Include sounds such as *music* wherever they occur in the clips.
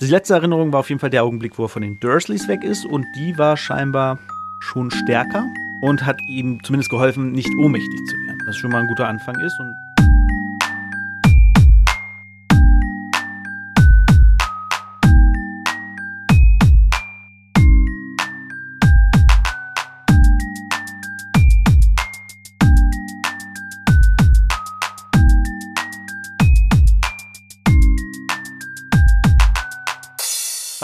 Die letzte Erinnerung war auf jeden Fall der Augenblick, wo er von den Dursleys weg ist und die war scheinbar schon stärker und hat ihm zumindest geholfen, nicht ohnmächtig zu werden, was schon mal ein guter Anfang ist und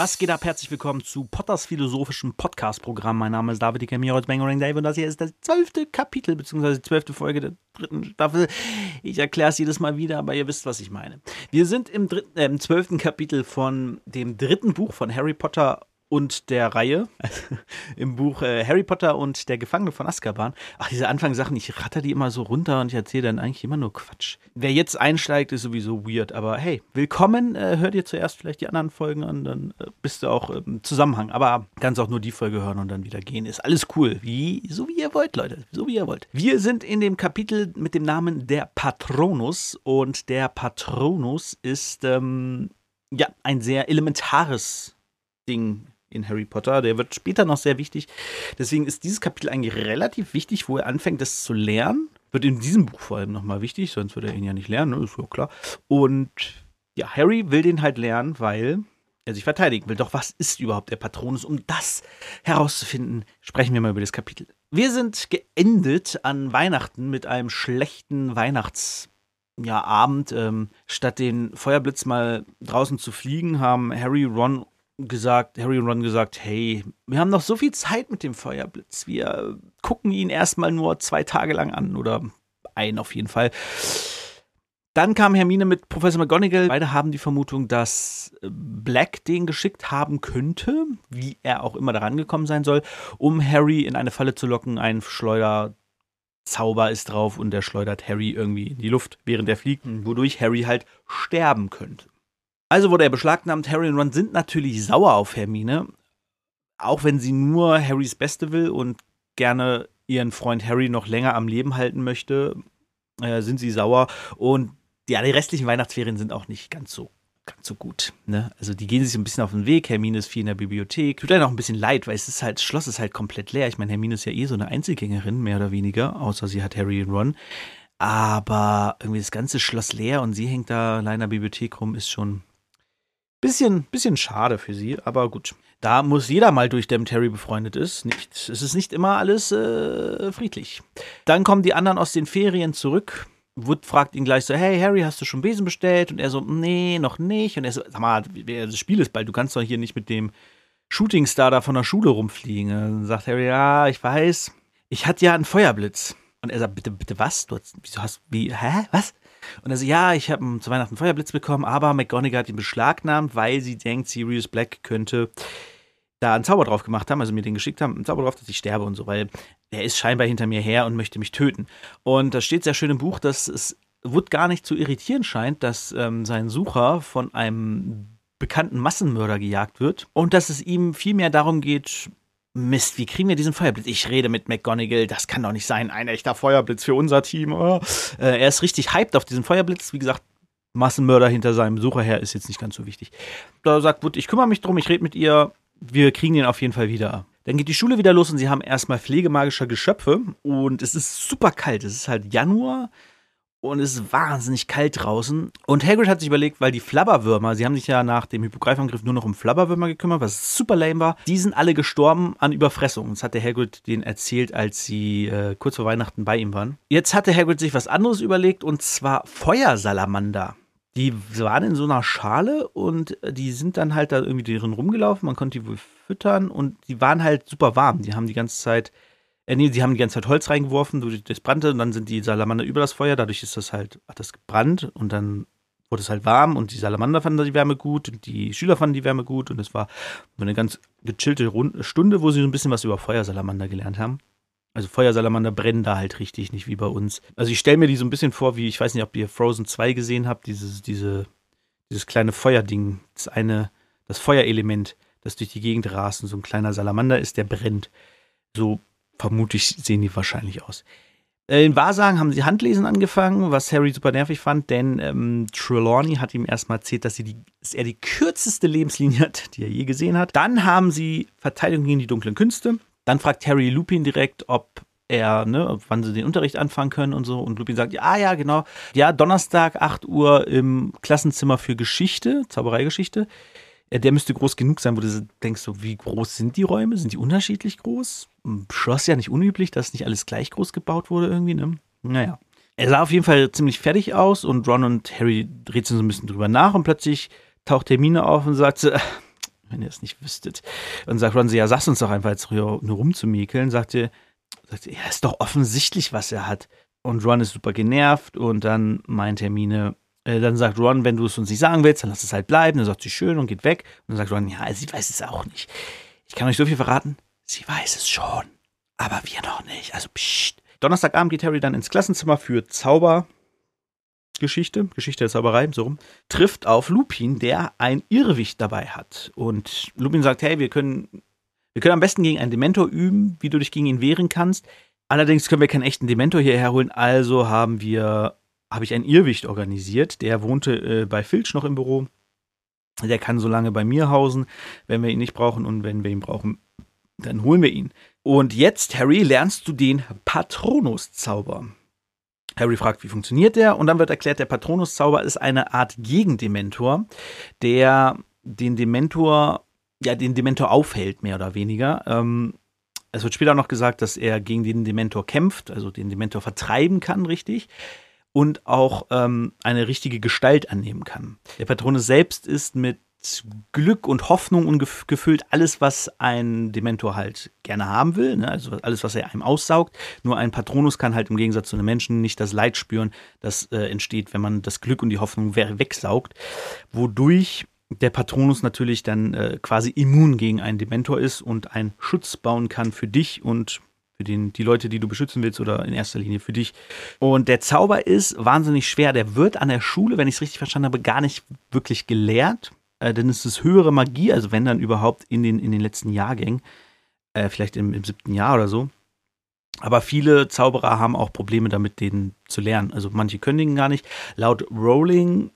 Was geht ab? Herzlich willkommen zu Potters philosophischem Podcast-Programm. Mein Name ist David Ikemir aus Bangering Dave und das hier ist das zwölfte Kapitel, beziehungsweise die zwölfte Folge der dritten Staffel. Ich erkläre es jedes Mal wieder, aber ihr wisst, was ich meine. Wir sind im, dritten, äh, im zwölften Kapitel von dem dritten Buch von Harry Potter und der Reihe *laughs* im Buch äh, Harry Potter und der Gefangene von Azkaban. Ach, diese Anfangssachen, ich ratter die immer so runter und ich erzähle dann eigentlich immer nur Quatsch. Wer jetzt einsteigt, ist sowieso weird, aber hey, willkommen. Äh, hör dir zuerst vielleicht die anderen Folgen an, dann äh, bist du auch im Zusammenhang. Aber kannst auch nur die Folge hören und dann wieder gehen. Ist alles cool. Wie, so wie ihr wollt, Leute. So wie ihr wollt. Wir sind in dem Kapitel mit dem Namen der Patronus und der Patronus ist ähm, ja ein sehr elementares Ding in Harry Potter. Der wird später noch sehr wichtig. Deswegen ist dieses Kapitel eigentlich relativ wichtig, wo er anfängt, das zu lernen. Wird in diesem Buch vor allem nochmal wichtig, sonst würde er ihn ja nicht lernen, ne? ist ja klar. Und ja, Harry will den halt lernen, weil er sich verteidigen will. Doch was ist überhaupt der Patronus? Um das herauszufinden, sprechen wir mal über das Kapitel. Wir sind geendet an Weihnachten mit einem schlechten Weihnachts- ja, ähm, statt den Feuerblitz mal draußen zu fliegen, haben Harry, Ron gesagt, Harry und Ron gesagt, hey, wir haben noch so viel Zeit mit dem Feuerblitz. Wir gucken ihn erstmal nur zwei Tage lang an oder einen auf jeden Fall. Dann kam Hermine mit Professor McGonagall. Beide haben die Vermutung, dass Black den geschickt haben könnte, wie er auch immer daran gekommen sein soll, um Harry in eine Falle zu locken. Ein Schleuderzauber ist drauf und der schleudert Harry irgendwie in die Luft, während er fliegt, wodurch Harry halt sterben könnte. Also wurde er beschlagnahmt. Harry und Ron sind natürlich sauer auf Hermine, auch wenn sie nur Harrys Beste will und gerne ihren Freund Harry noch länger am Leben halten möchte, äh, sind sie sauer. Und ja, die restlichen Weihnachtsferien sind auch nicht ganz so ganz so gut. Ne? Also die gehen sich ein bisschen auf den Weg. Hermine ist viel in der Bibliothek. Tut einem auch ein bisschen leid, weil es ist halt, das Schloss ist halt komplett leer. Ich meine, Hermine ist ja eh so eine Einzelgängerin, mehr oder weniger, außer sie hat Harry und Ron. Aber irgendwie das ganze Schloss leer und sie hängt da allein in der Bibliothek rum, ist schon Bisschen, bisschen schade für sie, aber gut. Da muss jeder mal durch, der mit Harry befreundet ist. Nicht, es ist nicht immer alles äh, friedlich. Dann kommen die anderen aus den Ferien zurück. Wood fragt ihn gleich so: Hey Harry, hast du schon Besen bestellt? Und er so: Nee, noch nicht. Und er so: Sag mal, das Spiel ist bald. Du kannst doch hier nicht mit dem Shootingstar da von der Schule rumfliegen. Dann sagt Harry: Ja, ich weiß. Ich hatte ja einen Feuerblitz. Und er sagt: Bitte, bitte was? Du hast, wieso hast, wie, hä? Was? Und er so, ja, ich habe zu Weihnachten einen Feuerblitz bekommen, aber McGonagall hat ihn beschlagnahmt, weil sie denkt, Sirius Black könnte da einen Zauber drauf gemacht haben, also mir den geschickt haben, einen Zauber drauf, dass ich sterbe und so, weil er ist scheinbar hinter mir her und möchte mich töten. Und da steht sehr schön im Buch, dass es Wood gar nicht zu irritieren scheint, dass ähm, sein Sucher von einem bekannten Massenmörder gejagt wird und dass es ihm vielmehr darum geht, Mist, wie kriegen wir diesen Feuerblitz? Ich rede mit McGonagall, das kann doch nicht sein, ein echter Feuerblitz für unser Team. Oh. Äh, er ist richtig hyped auf diesen Feuerblitz. Wie gesagt, Massenmörder hinter seinem Sucher her ist jetzt nicht ganz so wichtig. Da sagt Wood, ich kümmere mich drum, ich rede mit ihr, wir kriegen ihn auf jeden Fall wieder. Dann geht die Schule wieder los und sie haben erstmal pflegemagischer Geschöpfe und es ist super kalt. Es ist halt Januar und es ist wahnsinnig kalt draußen. Und Hagrid hat sich überlegt, weil die Flabberwürmer, sie haben sich ja nach dem Hippogreifangriff nur noch um Flabberwürmer gekümmert, was super lame war, die sind alle gestorben an Überfressung. Das hat der Hagrid denen erzählt, als sie äh, kurz vor Weihnachten bei ihm waren. Jetzt hatte Hagrid sich was anderes überlegt und zwar Feuersalamander. Die waren in so einer Schale und die sind dann halt da irgendwie drin rumgelaufen. Man konnte die wohl füttern und die waren halt super warm. Die haben die ganze Zeit äh, nee, sie haben die ganze Zeit Holz reingeworfen, das brannte und dann sind die Salamander über das Feuer, dadurch ist das halt, hat das gebrannt und dann wurde es halt warm und die Salamander fanden die Wärme gut und die Schüler fanden die Wärme gut und es war eine ganz gechillte Stunde, wo sie so ein bisschen was über Feuersalamander gelernt haben. Also Feuersalamander brennen da halt richtig, nicht wie bei uns. Also ich stelle mir die so ein bisschen vor, wie, ich weiß nicht, ob ihr Frozen 2 gesehen habt, dieses, diese, dieses kleine Feuerding, das eine, das Feuerelement, das durch die Gegend rast und so ein kleiner Salamander ist, der brennt. So vermutlich sehen die wahrscheinlich aus. Äh, in Wahrsagen haben sie Handlesen angefangen, was Harry super nervig fand, denn ähm, Trelawney hat ihm erstmal erzählt, dass, die, dass er die kürzeste Lebenslinie hat, die er je gesehen hat. Dann haben sie Verteidigung gegen die dunklen Künste. Dann fragt Harry Lupin direkt, ob er, ne, wann sie den Unterricht anfangen können und so. Und Lupin sagt, ja, ja, genau. Ja, Donnerstag, 8 Uhr im Klassenzimmer für Geschichte, Zaubereigeschichte. Äh, der müsste groß genug sein, wo du denkst, so, wie groß sind die Räume? Sind die unterschiedlich groß? Schloss ja nicht unüblich, dass nicht alles gleich groß gebaut wurde irgendwie, ne? Naja. Er sah auf jeden Fall ziemlich fertig aus und Ron und Harry rätseln so ein bisschen drüber nach und plötzlich taucht Hermine auf und sagt, *laughs* wenn ihr es nicht wüsstet. Und sagt Ron, ja, sag's uns doch einfach jetzt nur rumzumiekeln. Sagte, sagte, ja, ist doch offensichtlich, was er hat. Und Ron ist super genervt und dann meint Hermine, äh, dann sagt Ron, wenn du es uns nicht sagen willst, dann lass es halt bleiben. Dann sagt sie schön und geht weg. Und dann sagt Ron, ja, sie weiß es auch nicht. Ich kann euch so viel verraten, sie weiß es schon. Aber wir noch nicht. Also psst. Donnerstagabend geht Harry dann ins Klassenzimmer für Zauber. Geschichte, Geschichte der Zauberei, so rum, trifft auf Lupin, der ein Irrwicht dabei hat. Und Lupin sagt, hey, wir können, wir können am besten gegen einen Dementor üben, wie du dich gegen ihn wehren kannst. Allerdings können wir keinen echten Dementor hierher holen, also haben wir, habe ich einen Irrwicht organisiert. Der wohnte äh, bei Filch noch im Büro. Der kann so lange bei mir hausen, wenn wir ihn nicht brauchen und wenn wir ihn brauchen, dann holen wir ihn. Und jetzt, Harry, lernst du den Patronus-Zauber. Harry fragt, wie funktioniert der? Und dann wird erklärt, der Patronus-Zauber ist eine Art Gegendementor, der den Dementor, ja, den Dementor aufhält, mehr oder weniger. Ähm, es wird später noch gesagt, dass er gegen den Dementor kämpft, also den Dementor vertreiben kann, richtig. Und auch ähm, eine richtige Gestalt annehmen kann. Der Patronus selbst ist mit Glück und Hoffnung gefüllt, alles, was ein Dementor halt gerne haben will, ne? also alles, was er einem aussaugt. Nur ein Patronus kann halt im Gegensatz zu einem Menschen nicht das Leid spüren, das äh, entsteht, wenn man das Glück und die Hoffnung wegsaugt, wodurch der Patronus natürlich dann äh, quasi immun gegen einen Dementor ist und einen Schutz bauen kann für dich und für den, die Leute, die du beschützen willst oder in erster Linie für dich. Und der Zauber ist wahnsinnig schwer. Der wird an der Schule, wenn ich es richtig verstanden habe, gar nicht wirklich gelehrt äh, ist es höhere Magie, also wenn dann überhaupt in den, in den letzten Jahrgängen, äh, vielleicht im, im siebten Jahr oder so. Aber viele Zauberer haben auch Probleme damit, den zu lernen. Also manche können den gar nicht. Laut Rowling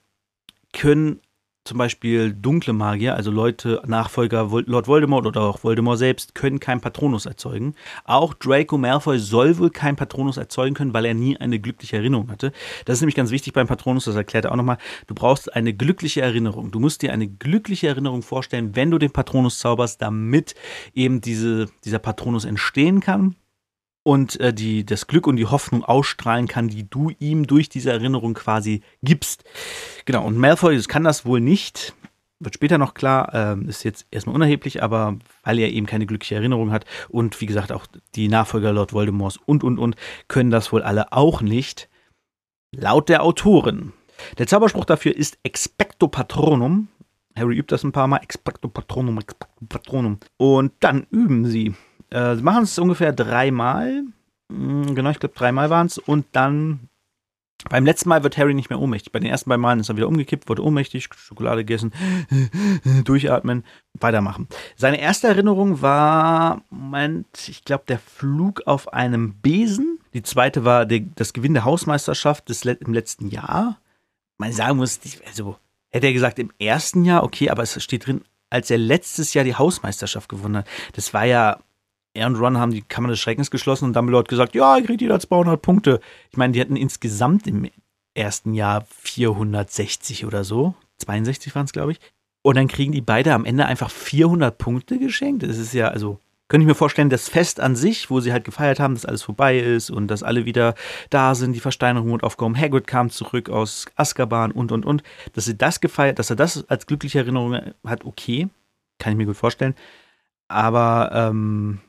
können zum Beispiel dunkle Magier, also Leute, Nachfolger Lord Voldemort oder auch Voldemort selbst, können keinen Patronus erzeugen. Auch Draco Malfoy soll wohl keinen Patronus erzeugen können, weil er nie eine glückliche Erinnerung hatte. Das ist nämlich ganz wichtig beim Patronus, das erklärt er auch nochmal. Du brauchst eine glückliche Erinnerung. Du musst dir eine glückliche Erinnerung vorstellen, wenn du den Patronus zauberst, damit eben diese, dieser Patronus entstehen kann und äh, die, das Glück und die Hoffnung ausstrahlen kann, die du ihm durch diese Erinnerung quasi gibst. Genau, und Malfoy kann das wohl nicht. Wird später noch klar, äh, ist jetzt erstmal unerheblich, aber weil er eben keine glückliche Erinnerung hat und wie gesagt auch die Nachfolger Lord Voldemorts und und und können das wohl alle auch nicht. Laut der Autorin. Der Zauberspruch dafür ist Expecto Patronum. Harry übt das ein paar Mal. Expecto Patronum, Expecto Patronum. Und dann üben sie. Äh, sie machen es ungefähr dreimal. Hm, genau, ich glaube dreimal waren es. Und dann beim letzten Mal wird Harry nicht mehr ohnmächtig. Bei den ersten beiden Malen ist er wieder umgekippt, wurde ohnmächtig, Schokolade gegessen, *laughs* durchatmen, weitermachen. Seine erste Erinnerung war, Moment, ich glaube, der Flug auf einem Besen. Die zweite war der, das Gewinn der Hausmeisterschaft des, im letzten Jahr. Man sagen muss, also hätte er gesagt im ersten Jahr, okay, aber es steht drin, als er letztes Jahr die Hausmeisterschaft gewonnen hat. Das war ja er und Ron haben die Kammer des Schreckens geschlossen und Dumbledore hat gesagt, ja, ihr kriegt jeder 200 Punkte. Ich meine, die hatten insgesamt im ersten Jahr 460 oder so. 62 waren es, glaube ich. Und dann kriegen die beide am Ende einfach 400 Punkte geschenkt. Das ist ja, also, könnte ich mir vorstellen, das Fest an sich, wo sie halt gefeiert haben, dass alles vorbei ist und dass alle wieder da sind, die Versteinerung und aufgehoben, Hagrid kam zurück aus Azkaban und, und, und. Dass sie das gefeiert, dass er das als glückliche Erinnerung hat, okay. Kann ich mir gut vorstellen. Aber, ähm,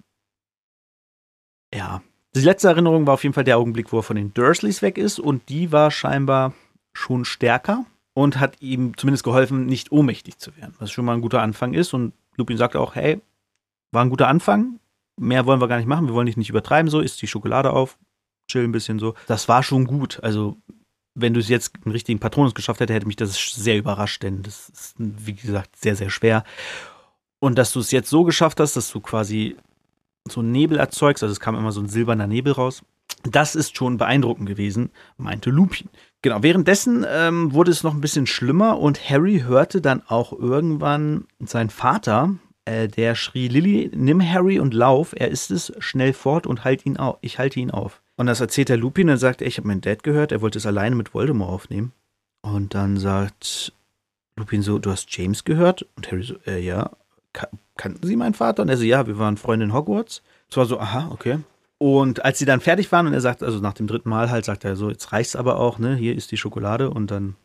ja. Die letzte Erinnerung war auf jeden Fall der Augenblick, wo er von den Dursleys weg ist und die war scheinbar schon stärker und hat ihm zumindest geholfen, nicht ohnmächtig zu werden, was schon mal ein guter Anfang ist und Lupin sagt auch, hey, war ein guter Anfang, mehr wollen wir gar nicht machen, wir wollen dich nicht übertreiben, so isst die Schokolade auf, chill ein bisschen so. Das war schon gut, also wenn du es jetzt einen richtigen Patronus geschafft hätte, hätte mich das sehr überrascht, denn das ist, wie gesagt, sehr, sehr schwer. Und dass du es jetzt so geschafft hast, dass du quasi so Nebel erzeugst, also es kam immer so ein silberner Nebel raus, Das ist schon beeindruckend gewesen, meinte Lupin. Genau, währenddessen ähm, wurde es noch ein bisschen schlimmer und Harry hörte dann auch irgendwann seinen Vater, äh, der schrie, Lilly, nimm Harry und lauf, er ist es, schnell fort und halt ihn auf, ich halte ihn auf. Und das erzählt der Lupin und sagt, ey, ich habe meinen Dad gehört, er wollte es alleine mit Voldemort aufnehmen. Und dann sagt Lupin so, du hast James gehört? Und Harry so, äh, ja. Kannten Sie meinen Vater? Und er so, ja, wir waren Freunde in Hogwarts. Es war so, aha, okay. Und als sie dann fertig waren und er sagt, also nach dem dritten Mal halt, sagt er so, jetzt reicht's aber auch, ne? Hier ist die Schokolade und dann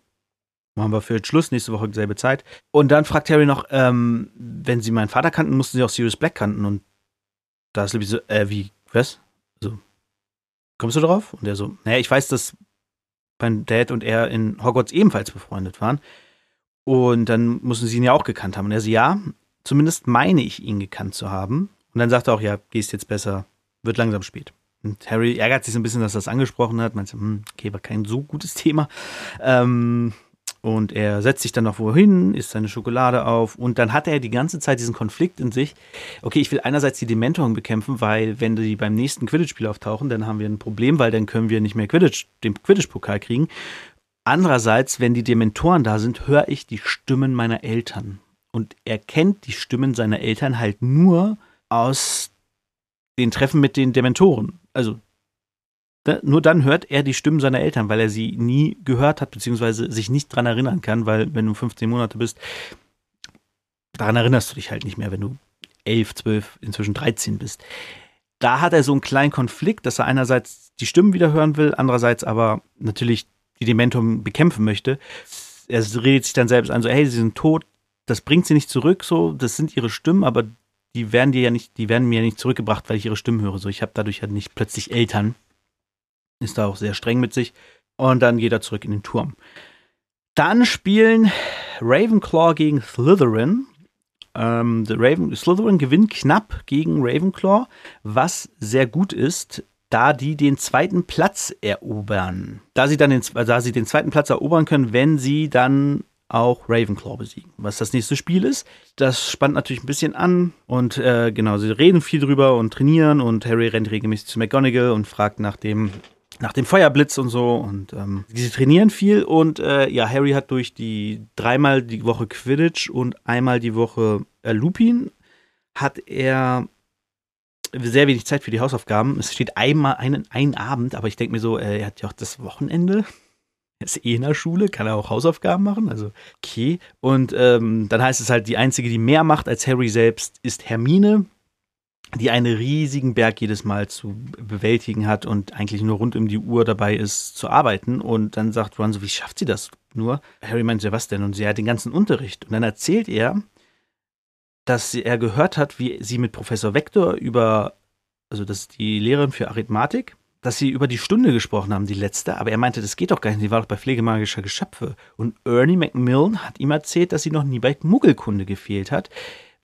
machen wir für Schluss, nächste Woche dieselbe Zeit. Und dann fragt Harry noch, ähm, wenn sie meinen Vater kannten, mussten sie auch Sirius Black kannten. Und da ist Libby so, äh, wie, was? Also, kommst du drauf? Und er so, naja, ich weiß, dass mein Dad und er in Hogwarts ebenfalls befreundet waren. Und dann mussten sie ihn ja auch gekannt haben. Und er so, ja, zumindest meine ich ihn gekannt zu haben. Und dann sagt er auch, ja, gehst jetzt besser wird langsam spät. Und Harry ärgert sich so ein bisschen, dass er das angesprochen hat. Meint, hm, okay, war kein so gutes Thema. Ähm, und er setzt sich dann noch wohin, isst seine Schokolade auf und dann hat er die ganze Zeit diesen Konflikt in sich. Okay, ich will einerseits die Dementoren bekämpfen, weil wenn die beim nächsten Quidditch-Spiel auftauchen, dann haben wir ein Problem, weil dann können wir nicht mehr Quidditch, den Quidditch-Pokal kriegen. Andererseits, wenn die Dementoren da sind, höre ich die Stimmen meiner Eltern. Und er kennt die Stimmen seiner Eltern halt nur aus den Treffen mit den Dementoren. Also da, nur dann hört er die Stimmen seiner Eltern, weil er sie nie gehört hat, beziehungsweise sich nicht dran erinnern kann, weil wenn du 15 Monate bist, daran erinnerst du dich halt nicht mehr, wenn du 11, 12, inzwischen 13 bist. Da hat er so einen kleinen Konflikt, dass er einerseits die Stimmen wieder hören will, andererseits aber natürlich die Dementoren bekämpfen möchte. Er redet sich dann selbst an, so, hey, sie sind tot, das bringt sie nicht zurück, so, das sind ihre Stimmen, aber die werden dir ja nicht, die werden mir ja nicht zurückgebracht, weil ich ihre Stimmen höre. So, ich habe dadurch halt nicht plötzlich Eltern. Ist da auch sehr streng mit sich. Und dann geht er zurück in den Turm. Dann spielen Ravenclaw gegen Slytherin. Ähm, Raven, Slytherin gewinnt knapp gegen Ravenclaw, was sehr gut ist, da die den zweiten Platz erobern. Da sie dann den, da sie den zweiten Platz erobern können, wenn sie dann auch Ravenclaw besiegen. Was das nächste Spiel ist, das spannt natürlich ein bisschen an und äh, genau, sie reden viel drüber und trainieren und Harry rennt regelmäßig zu McGonagall und fragt nach dem nach dem Feuerblitz und so und ähm, sie trainieren viel und äh, ja, Harry hat durch die dreimal die Woche Quidditch und einmal die Woche äh, Lupin hat er sehr wenig Zeit für die Hausaufgaben. Es steht einmal einen, einen Abend, aber ich denke mir so, äh, er hat ja auch das Wochenende. Ist eh in der Schule, kann er auch Hausaufgaben machen, also okay. Und ähm, dann heißt es halt, die einzige, die mehr macht als Harry selbst, ist Hermine, die einen riesigen Berg jedes Mal zu bewältigen hat und eigentlich nur rund um die Uhr dabei ist zu arbeiten. Und dann sagt Ron so, wie schafft sie das nur? Harry meint, ja, was denn? Und sie hat den ganzen Unterricht. Und dann erzählt er, dass er gehört hat, wie sie mit Professor Vector über, also das ist die Lehrerin für Arithmetik, dass sie über die Stunde gesprochen haben, die letzte, aber er meinte, das geht doch gar nicht, sie war doch bei Pflegemagischer Geschöpfe. Und Ernie Macmillan hat ihm erzählt, dass sie noch nie bei Muggelkunde gefehlt hat,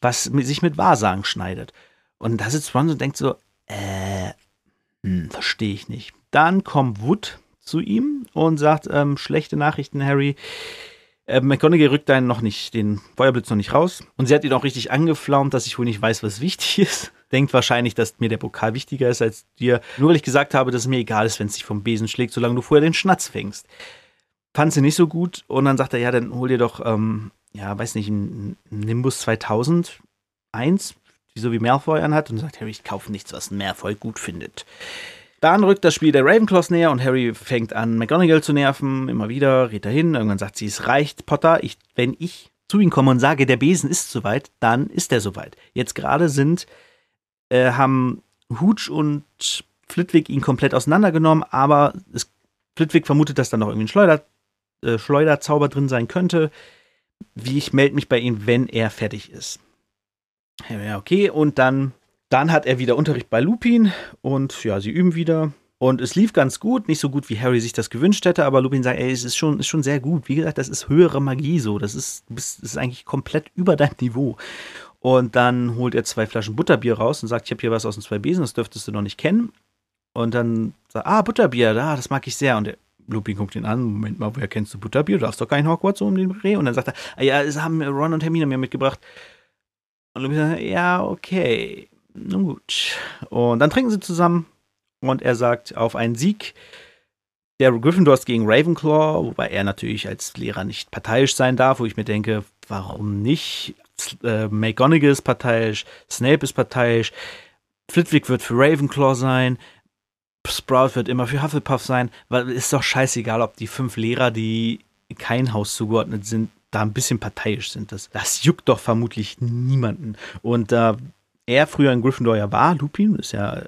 was sich mit Wahrsagen schneidet. Und da sitzt Ron und denkt so, äh, hm, verstehe ich nicht. Dann kommt Wood zu ihm und sagt, ähm, schlechte Nachrichten, Harry. Äh, McGonagall rückt dann noch nicht, den Feuerblitz noch nicht raus. Und sie hat ihn auch richtig angeflaumt, dass ich wohl nicht weiß, was wichtig *laughs* ist denkt wahrscheinlich, dass mir der Pokal wichtiger ist als dir. Nur weil ich gesagt habe, dass es mir egal ist, wenn es dich vom Besen schlägt, solange du vorher den Schnatz fängst. Fand sie nicht so gut und dann sagt er, ja, dann hol dir doch, ähm, ja, weiß nicht, ein Nimbus 2001, die so wie Malfoy anhat und sagt, Harry, ich kaufe nichts, was Malfoy gut findet. Dann rückt das Spiel der Ravenclaws näher und Harry fängt an, McGonagall zu nerven, immer wieder, geht dahin, irgendwann sagt sie, es reicht, Potter, ich, wenn ich zu ihm komme und sage, der Besen ist soweit, dann ist er soweit. Jetzt gerade sind äh, haben Hooch und Flitwick ihn komplett auseinandergenommen, aber es, Flitwick vermutet, dass da noch irgendwie ein Schleuder, äh, Schleuderzauber drin sein könnte. Wie ich melde mich bei ihm, wenn er fertig ist. Ja, okay, und dann, dann hat er wieder Unterricht bei Lupin und ja, sie üben wieder. Und es lief ganz gut, nicht so gut, wie Harry sich das gewünscht hätte, aber Lupin sagt, ey, es ist schon, ist schon sehr gut. Wie gesagt, das ist höhere Magie so. Das ist, das ist eigentlich komplett über deinem Niveau. Und dann holt er zwei Flaschen Butterbier raus und sagt, ich habe hier was aus den zwei Besen, das dürftest du noch nicht kennen. Und dann sagt, ah, Butterbier, da, das mag ich sehr. Und der Lupin guckt ihn an, Moment mal, woher kennst du Butterbier? Du darfst doch kein Hogwarts so um den Dreh. Und dann sagt er, ah, ja, das haben Ron und Hermine mir mitgebracht. Und Lupin sagt, ja, okay, nun gut. Und dann trinken sie zusammen und er sagt auf einen Sieg der Gryffindors gegen Ravenclaw, wobei er natürlich als Lehrer nicht parteiisch sein darf, wo ich mir denke, warum nicht? Äh, McGonagall ist parteiisch, Snape ist parteiisch, Flitwick wird für Ravenclaw sein, Sprout wird immer für Hufflepuff sein, weil ist doch scheißegal, ob die fünf Lehrer, die kein Haus zugeordnet sind, da ein bisschen parteiisch sind. Das, das juckt doch vermutlich niemanden. Und da äh, er früher in Gryffindor ja war, Lupin, ist ja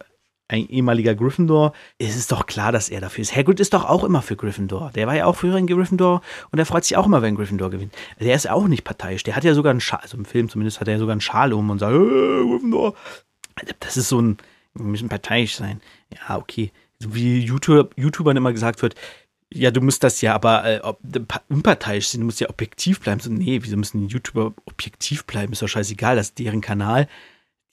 ein ehemaliger Gryffindor, ist es doch klar, dass er dafür ist. Hagrid ist doch auch immer für Gryffindor. Der war ja auch früher in Gryffindor und er freut sich auch immer, wenn Gryffindor gewinnt. Der ist auch nicht parteiisch. Der hat ja sogar einen Schal, also im Film zumindest hat er ja sogar einen Schal um und sagt, hey, Gryffindor. Das ist so ein, wir müssen parteiisch sein. Ja, okay. So wie YouTube, YouTubern immer gesagt wird, ja, du musst das ja aber äh, unparteiisch sein, du musst ja objektiv bleiben. So, nee, wieso müssen YouTuber objektiv bleiben? Ist doch scheißegal, das ist deren Kanal.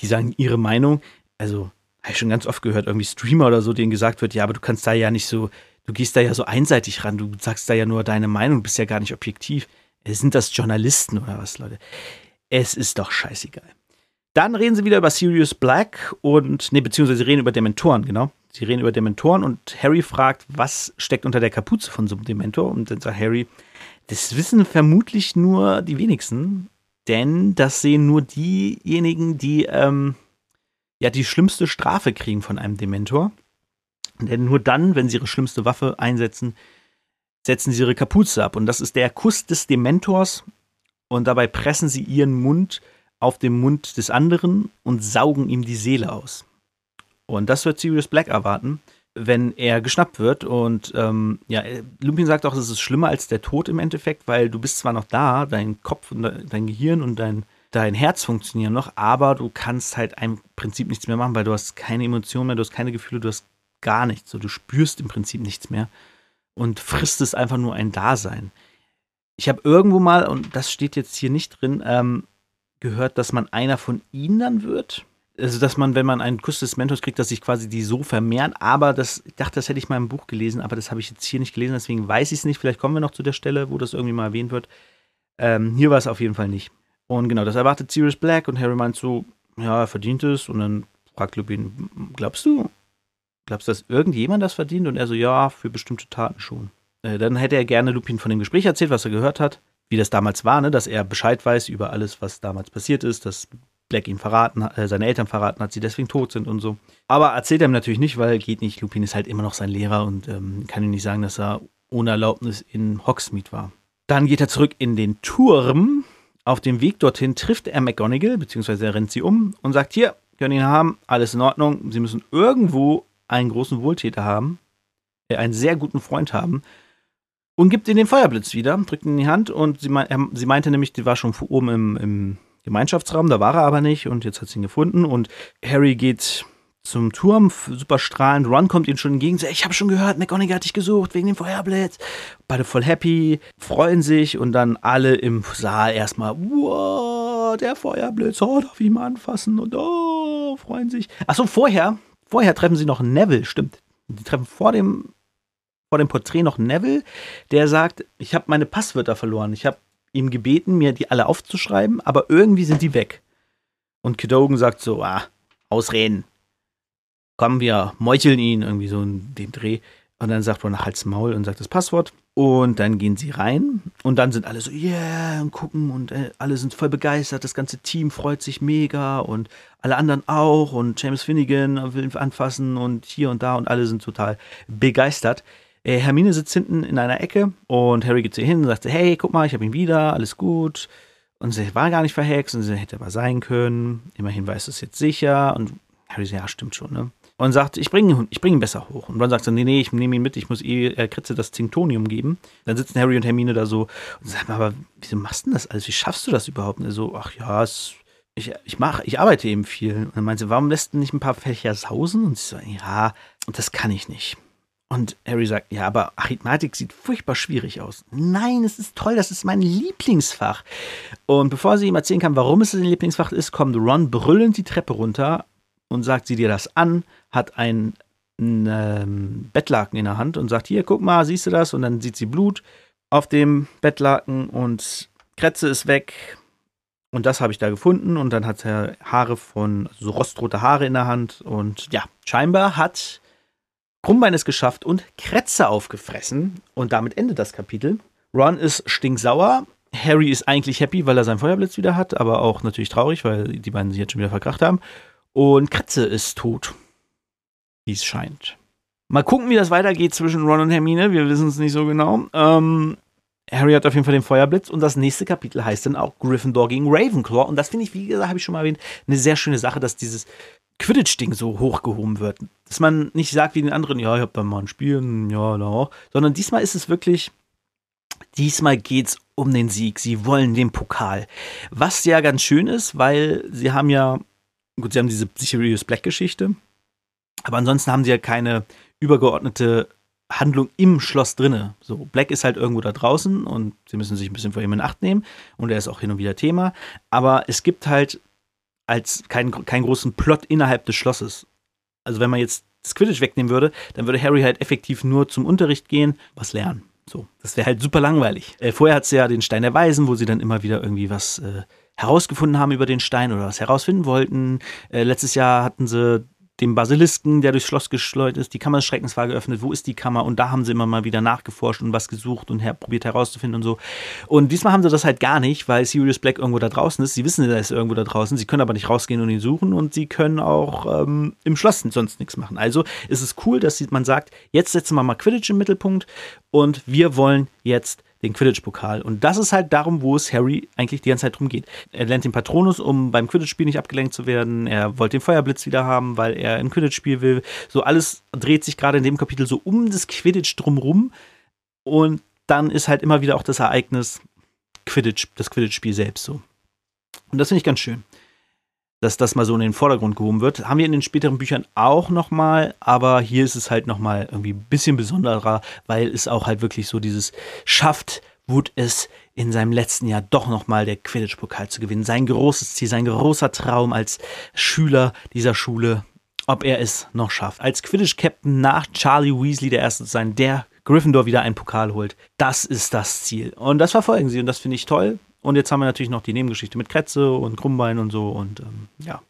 Die sagen ihre Meinung. Also, habe ich schon ganz oft gehört, irgendwie Streamer oder so, denen gesagt wird, ja, aber du kannst da ja nicht so, du gehst da ja so einseitig ran, du sagst da ja nur deine Meinung, bist ja gar nicht objektiv. Sind das Journalisten oder was, Leute? Es ist doch scheißegal. Dann reden sie wieder über Sirius Black und, nee, beziehungsweise sie reden über Dementoren, genau. Sie reden über Dementoren und Harry fragt, was steckt unter der Kapuze von so einem Dementor? Und dann sagt Harry, das wissen vermutlich nur die wenigsten, denn das sehen nur diejenigen, die ähm, ja die schlimmste Strafe kriegen von einem Dementor. Denn nur dann, wenn sie ihre schlimmste Waffe einsetzen, setzen sie ihre Kapuze ab. Und das ist der Kuss des Dementors. Und dabei pressen sie ihren Mund auf den Mund des anderen und saugen ihm die Seele aus. Und das wird Sirius Black erwarten, wenn er geschnappt wird. Und ähm, ja, Lupin sagt auch, es ist schlimmer als der Tod im Endeffekt, weil du bist zwar noch da, dein Kopf und dein Gehirn und dein dein Herz funktionieren noch, aber du kannst halt im Prinzip nichts mehr machen, weil du hast keine Emotionen mehr, du hast keine Gefühle, du hast gar nichts. So, du spürst im Prinzip nichts mehr und frisst es einfach nur ein Dasein. Ich habe irgendwo mal, und das steht jetzt hier nicht drin, ähm, gehört, dass man einer von ihnen dann wird. Also, dass man, wenn man einen Kuss des Mentors kriegt, dass sich quasi die so vermehren. Aber das, ich dachte, das hätte ich mal im Buch gelesen, aber das habe ich jetzt hier nicht gelesen, deswegen weiß ich es nicht. Vielleicht kommen wir noch zu der Stelle, wo das irgendwie mal erwähnt wird. Ähm, hier war es auf jeden Fall nicht. Und genau, das erwartet Sirius Black und Harry meint so, ja, er verdient es. Und dann fragt Lupin, glaubst du, glaubst du, dass irgendjemand das verdient? Und er so, ja, für bestimmte Taten schon. Äh, dann hätte er gerne Lupin von dem Gespräch erzählt, was er gehört hat, wie das damals war, ne? dass er Bescheid weiß über alles, was damals passiert ist, dass Black ihn verraten, äh, seine Eltern verraten hat, sie deswegen tot sind und so. Aber erzählt er ihm natürlich nicht, weil geht nicht. Lupin ist halt immer noch sein Lehrer und ähm, kann ihm nicht sagen, dass er ohne Erlaubnis in Hogsmeade war. Dann geht er zurück in den Turm auf dem Weg dorthin trifft er McGonagall, beziehungsweise er rennt sie um und sagt: Hier, können ihn haben, alles in Ordnung. Sie müssen irgendwo einen großen Wohltäter haben, äh, einen sehr guten Freund haben. Und gibt ihm den Feuerblitz wieder, drückt ihn in die Hand und sie, mein, er, sie meinte nämlich, die war schon oben im, im Gemeinschaftsraum, da war er aber nicht und jetzt hat sie ihn gefunden und Harry geht zum Turm, super strahlend. Ron kommt ihnen schon entgegen, sagt, ich habe schon gehört, McGonagall hat dich gesucht wegen dem Feuerblitz. Beide voll happy, freuen sich und dann alle im Saal erstmal, wow, der Feuerblitz, oh, darf ich mal anfassen und oh, freuen sich. Achso, vorher, vorher treffen sie noch Neville, stimmt. Die treffen vor dem, vor dem Porträt noch Neville, der sagt, ich habe meine Passwörter verloren. Ich habe ihm gebeten, mir die alle aufzuschreiben, aber irgendwie sind die weg. Und Cadogan sagt so, ah, Ausreden komm, wir meucheln ihn, irgendwie so in dem Dreh. Und dann sagt man Hals Maul und sagt das Passwort. Und dann gehen sie rein und dann sind alle so, yeah, und gucken und äh, alle sind voll begeistert. Das ganze Team freut sich mega und alle anderen auch. Und James Finnegan will ihn anfassen und hier und da und alle sind total begeistert. Äh, Hermine sitzt hinten in einer Ecke und Harry geht zu ihr hin und sagt, hey, guck mal, ich habe ihn wieder, alles gut. Und sie war gar nicht verhext und sie hätte aber sein können. Immerhin weiß es jetzt sicher. Und Harry sagt, ja, stimmt schon, ne? und sagt, ich bringe ihn, bring ihn besser hoch. Und Ron sagt dann, nee, nee, ich nehme ihn mit, ich muss eh äh, Kritze das Zintonium geben. Dann sitzen Harry und Hermine da so und sagen, aber wieso machst du das alles? Wie schaffst du das überhaupt? Und er so, ach ja, es, ich, ich mache, ich arbeite eben viel. Und dann meint sie, warum lässt du nicht ein paar Fächer sausen? Und sie so, ja, das kann ich nicht. Und Harry sagt, ja, aber Arithmetik sieht furchtbar schwierig aus. Nein, es ist toll, das ist mein Lieblingsfach. Und bevor sie ihm erzählen kann, warum es sein Lieblingsfach ist, kommt Ron brüllend die Treppe runter und sagt sie dir das an, hat ein, ein ähm, Bettlaken in der Hand und sagt, hier, guck mal, siehst du das? Und dann sieht sie Blut auf dem Bettlaken und Kretze ist weg. Und das habe ich da gefunden. Und dann hat er Haare von, also so rostrote Haare in der Hand. Und ja, scheinbar hat Krummbein ist geschafft und Kretze aufgefressen. Und damit endet das Kapitel. Ron ist stinksauer. Harry ist eigentlich happy, weil er seinen Feuerblitz wieder hat, aber auch natürlich traurig, weil die beiden sich jetzt schon wieder verkracht haben. Und Kretze ist tot. Wie es scheint. Mal gucken, wie das weitergeht zwischen Ron und Hermine. Wir wissen es nicht so genau. Ähm, Harry hat auf jeden Fall den Feuerblitz und das nächste Kapitel heißt dann auch Gryffindor gegen Ravenclaw. Und das finde ich, wie gesagt, habe ich schon mal erwähnt, eine sehr schöne Sache, dass dieses Quidditch-Ding so hochgehoben wird. Dass man nicht sagt wie den anderen, ja, ich habe da mal ein Spiel, ja, da auch. Sondern diesmal ist es wirklich, diesmal geht es um den Sieg. Sie wollen den Pokal. Was ja ganz schön ist, weil sie haben ja, gut, sie haben diese Sirius Black-Geschichte. Aber ansonsten haben sie ja keine übergeordnete Handlung im Schloss drinne. So, Black ist halt irgendwo da draußen und sie müssen sich ein bisschen vor ihm in Acht nehmen und er ist auch hin und wieder Thema. Aber es gibt halt als keinen, keinen großen Plot innerhalb des Schlosses. Also wenn man jetzt das Quidditch wegnehmen würde, dann würde Harry halt effektiv nur zum Unterricht gehen, was lernen. So, das wäre halt super langweilig. Äh, vorher hat sie ja den Stein der Weisen, wo sie dann immer wieder irgendwie was äh, herausgefunden haben über den Stein oder was herausfinden wollten. Äh, letztes Jahr hatten sie dem Basilisken, der durchs Schloss geschleudert ist, die Kammer des Schreckens war geöffnet. Wo ist die Kammer? Und da haben sie immer mal wieder nachgeforscht und was gesucht und her probiert herauszufinden und so. Und diesmal haben sie das halt gar nicht, weil Sirius Black irgendwo da draußen ist. Sie wissen, er ist irgendwo da draußen. Sie können aber nicht rausgehen und ihn suchen und sie können auch ähm, im Schloss sonst nichts machen. Also ist es cool, dass man sagt, jetzt setzen wir mal Quidditch im Mittelpunkt und wir wollen jetzt den Quidditch-Pokal. Und das ist halt darum, wo es Harry eigentlich die ganze Zeit drum geht. Er lernt den Patronus, um beim Quidditch-Spiel nicht abgelenkt zu werden. Er wollte den Feuerblitz wieder haben, weil er ein Quidditch-Spiel will. So alles dreht sich gerade in dem Kapitel so um das Quidditch drumrum. Und dann ist halt immer wieder auch das Ereignis Quidditch, das Quidditch-Spiel selbst so. Und das finde ich ganz schön dass das mal so in den Vordergrund gehoben wird. Haben wir in den späteren Büchern auch nochmal, aber hier ist es halt nochmal irgendwie ein bisschen besonderer, weil es auch halt wirklich so dieses schafft, Wood es in seinem letzten Jahr doch nochmal der Quidditch-Pokal zu gewinnen. Sein großes Ziel, sein großer Traum als Schüler dieser Schule, ob er es noch schafft. Als Quidditch-Captain nach Charlie Weasley der Erste zu sein, der Gryffindor wieder einen Pokal holt. Das ist das Ziel. Und das verfolgen sie und das finde ich toll. Und jetzt haben wir natürlich noch die Nebengeschichte mit Kretze und Krummbein und so. Und ähm, ja,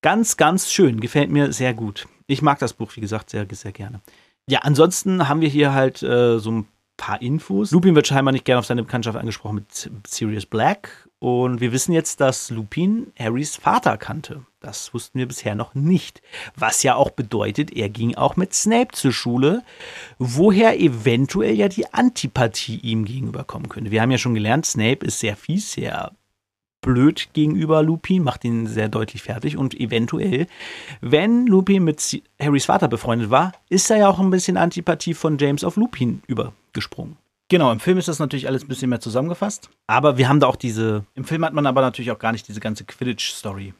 ganz, ganz schön. Gefällt mir sehr gut. Ich mag das Buch, wie gesagt, sehr, sehr gerne. Ja, ansonsten haben wir hier halt äh, so ein paar Infos. Lupin wird scheinbar nicht gerne auf seine Bekanntschaft angesprochen mit Sirius Black. Und wir wissen jetzt, dass Lupin Harrys Vater kannte. Das wussten wir bisher noch nicht. Was ja auch bedeutet, er ging auch mit Snape zur Schule, woher eventuell ja die Antipathie ihm gegenüberkommen könnte. Wir haben ja schon gelernt, Snape ist sehr fies, sehr blöd gegenüber Lupin, macht ihn sehr deutlich fertig und eventuell, wenn Lupin mit Harrys Vater befreundet war, ist er ja auch ein bisschen Antipathie von James auf Lupin übergesprungen. Genau, im Film ist das natürlich alles ein bisschen mehr zusammengefasst. Aber wir haben da auch diese. Im Film hat man aber natürlich auch gar nicht diese ganze Quidditch-Story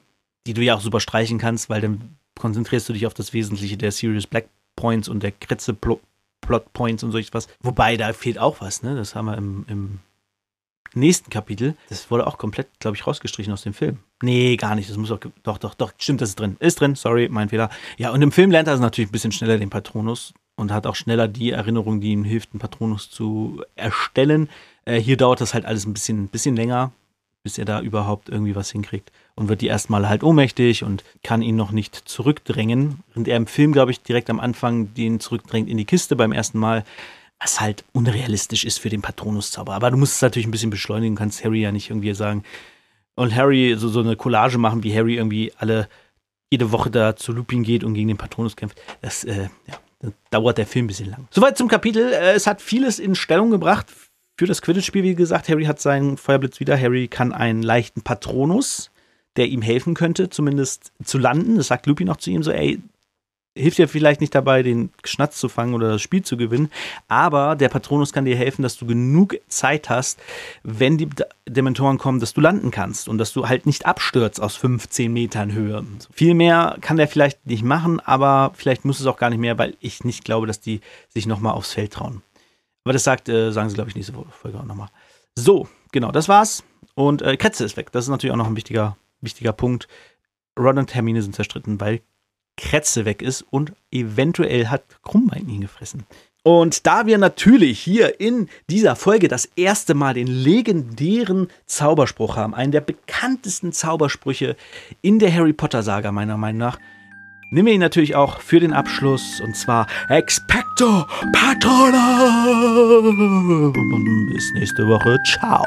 die du ja auch super streichen kannst, weil dann konzentrierst du dich auf das Wesentliche der Serious Black Points und der Kretze Plot Points und so was. Wobei, da fehlt auch was, ne? Das haben wir im, im nächsten Kapitel. Das wurde auch komplett, glaube ich, rausgestrichen aus dem Film. Nee, gar nicht. Das muss auch. Doch, doch, doch. Stimmt, das ist drin. Ist drin. Sorry, mein Fehler. Ja, und im Film lernt er natürlich ein bisschen schneller den Patronus und hat auch schneller die Erinnerung, die ihm hilft, einen Patronus zu erstellen. Äh, hier dauert das halt alles ein bisschen, bisschen länger, bis er da überhaupt irgendwie was hinkriegt und wird die erstmal halt ohnmächtig und kann ihn noch nicht zurückdrängen. Und er im Film, glaube ich, direkt am Anfang den zurückdrängt in die Kiste beim ersten Mal, was halt unrealistisch ist für den Patronuszauber. Aber du musst es natürlich ein bisschen beschleunigen, kannst Harry ja nicht irgendwie sagen, und Harry so, so eine Collage machen, wie Harry irgendwie alle jede Woche da zu Lupin geht und gegen den Patronus kämpft. Das, äh, ja, das dauert der Film ein bisschen lang. Soweit zum Kapitel. Äh, es hat vieles in Stellung gebracht für das Quidditch-Spiel, wie gesagt. Harry hat seinen Feuerblitz wieder. Harry kann einen leichten Patronus der ihm helfen könnte, zumindest zu landen. Das sagt Lupin auch zu ihm so, ey, hilft dir vielleicht nicht dabei, den Schnatz zu fangen oder das Spiel zu gewinnen, aber der Patronus kann dir helfen, dass du genug Zeit hast, wenn die Dementoren kommen, dass du landen kannst und dass du halt nicht abstürzt aus 15 Metern Höhe. Viel mehr kann der vielleicht nicht machen, aber vielleicht muss es auch gar nicht mehr, weil ich nicht glaube, dass die sich nochmal aufs Feld trauen. Aber das sagt, äh, sagen sie, glaube ich, nächste Folge auch nochmal. So, genau, das war's. Und äh, Kretze ist weg. Das ist natürlich auch noch ein wichtiger wichtiger Punkt. Ron und Hermine sind zerstritten, weil Kretze weg ist und eventuell hat Krummbein ihn gefressen. Und da wir natürlich hier in dieser Folge das erste Mal den legendären Zauberspruch haben, einen der bekanntesten Zaubersprüche in der Harry Potter Saga meiner Meinung nach, nehmen wir ihn natürlich auch für den Abschluss und zwar Expecto Patronum. Bis nächste Woche. Ciao.